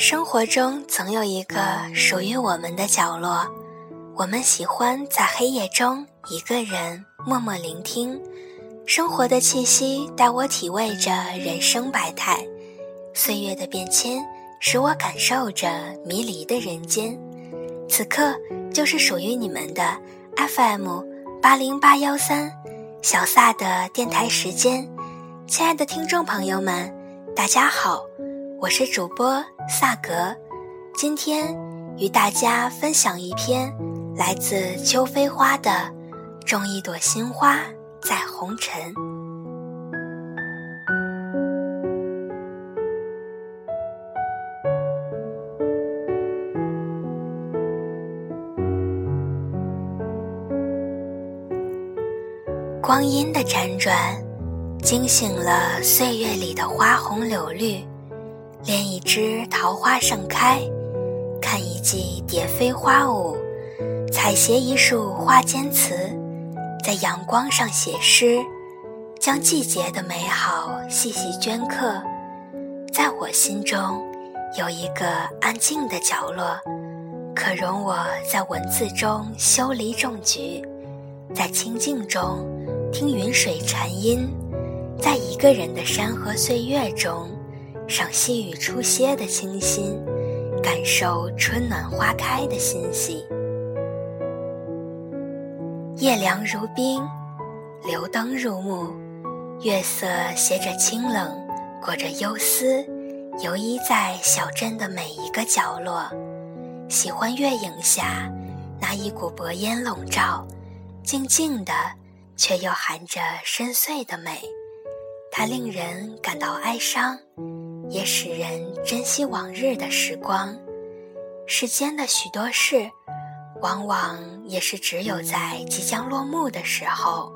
生活中总有一个属于我们的角落，我们喜欢在黑夜中一个人默默聆听，生活的气息带我体味着人生百态，岁月的变迁使我感受着迷离的人间。此刻就是属于你们的 FM 八零八幺三小萨的电台时间，亲爱的听众朋友们，大家好。我是主播萨格，今天与大家分享一篇来自秋飞花的《种一朵新花在红尘》。光阴的辗转，惊醒了岁月里的花红柳绿。恋一枝桃花盛开，看一季蝶飞花舞，采撷一束花间词，在阳光上写诗，将季节的美好细细镌刻。在我心中，有一个安静的角落，可容我在文字中修篱种菊，在清静中听云水禅音，在一个人的山河岁月中。赏细雨初歇的清新，感受春暖花开的欣喜。夜凉如冰，流灯入目，月色携着清冷，裹着幽思，游移在小镇的每一个角落。喜欢月影下那一股薄烟笼罩，静静的，却又含着深邃的美。它令人感到哀伤。也使人珍惜往日的时光。世间的许多事，往往也是只有在即将落幕的时候，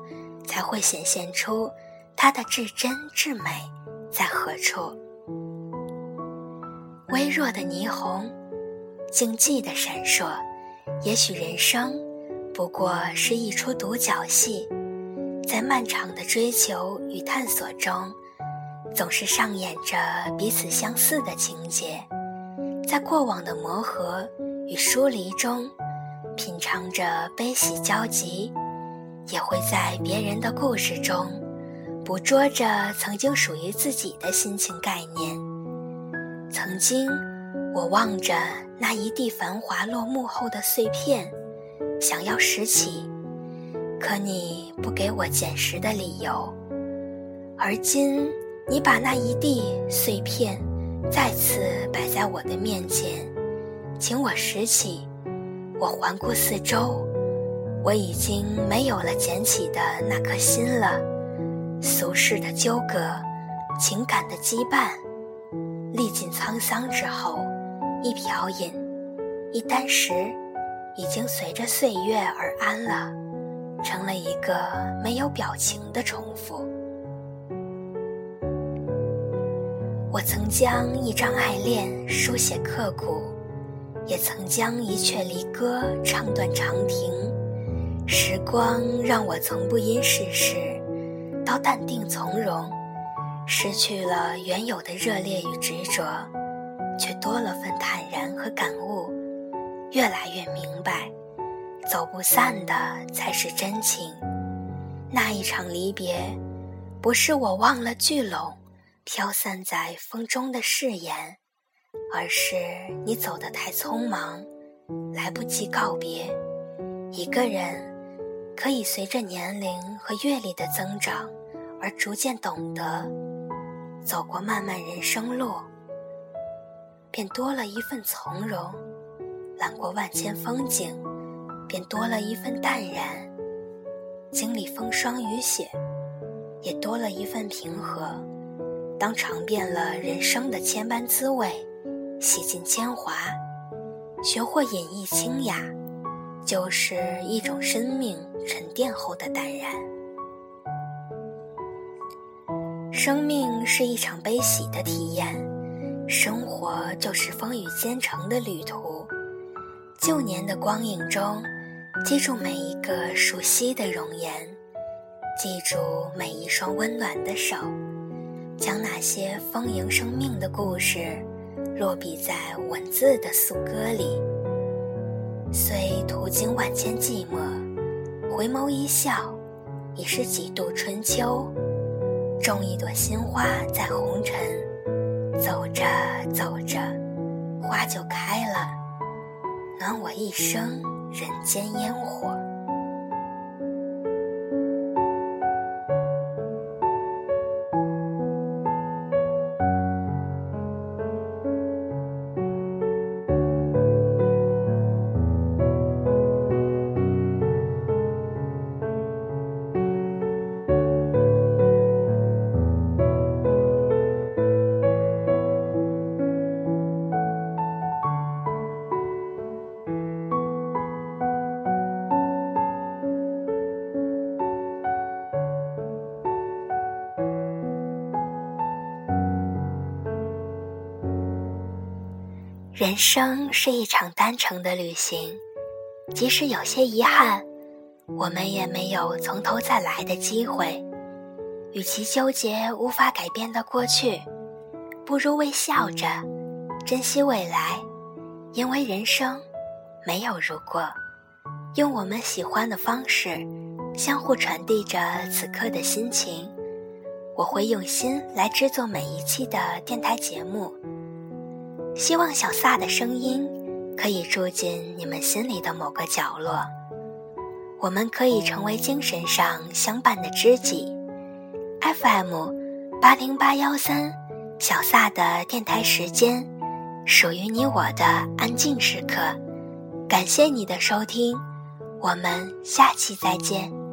才会显现出它的至真至美在何处。微弱的霓虹，静寂的闪烁。也许人生不过是一出独角戏，在漫长的追求与探索中。总是上演着彼此相似的情节，在过往的磨合与疏离中，品尝着悲喜交集，也会在别人的故事中，捕捉着曾经属于自己的心情概念。曾经，我望着那一地繁华落幕后的碎片，想要拾起，可你不给我捡拾的理由，而今。你把那一地碎片再次摆在我的面前，请我拾起。我环顾四周，我已经没有了捡起的那颗心了。俗世的纠葛，情感的羁绊，历尽沧桑之后，一瓢饮，一箪食，已经随着岁月而安了，成了一个没有表情的重复。我曾将一张爱恋书写刻骨，也曾将一阙离歌唱断长亭。时光让我从不因世事到淡定从容，失去了原有的热烈与执着，却多了份坦然和感悟。越来越明白，走不散的才是真情。那一场离别，不是我忘了聚拢。飘散在风中的誓言，而是你走得太匆忙，来不及告别。一个人可以随着年龄和阅历的增长而逐渐懂得，走过漫漫人生路，便多了一份从容；揽过万千风景，便多了一份淡然；经历风霜雨雪，也多了一份平和。当尝遍了人生的千般滋味，洗尽铅华，学会隐逸清雅，就是一种生命沉淀后的淡然。生命是一场悲喜的体验，生活就是风雨兼程的旅途。旧年的光影中，记住每一个熟悉的容颜，记住每一双温暖的手。将那些丰盈生命的故事落笔在文字的素歌里。虽途经万千寂寞，回眸一笑，已是几度春秋。种一朵新花在红尘，走着走着，花就开了，暖我一生人间烟火。人生是一场单程的旅行，即使有些遗憾，我们也没有从头再来的机会。与其纠结无法改变的过去，不如微笑着珍惜未来，因为人生没有如果。用我们喜欢的方式，相互传递着此刻的心情。我会用心来制作每一期的电台节目。希望小撒的声音可以住进你们心里的某个角落，我们可以成为精神上相伴的知己。FM 八零八幺三，小撒的电台时间，属于你我的安静时刻。感谢你的收听，我们下期再见。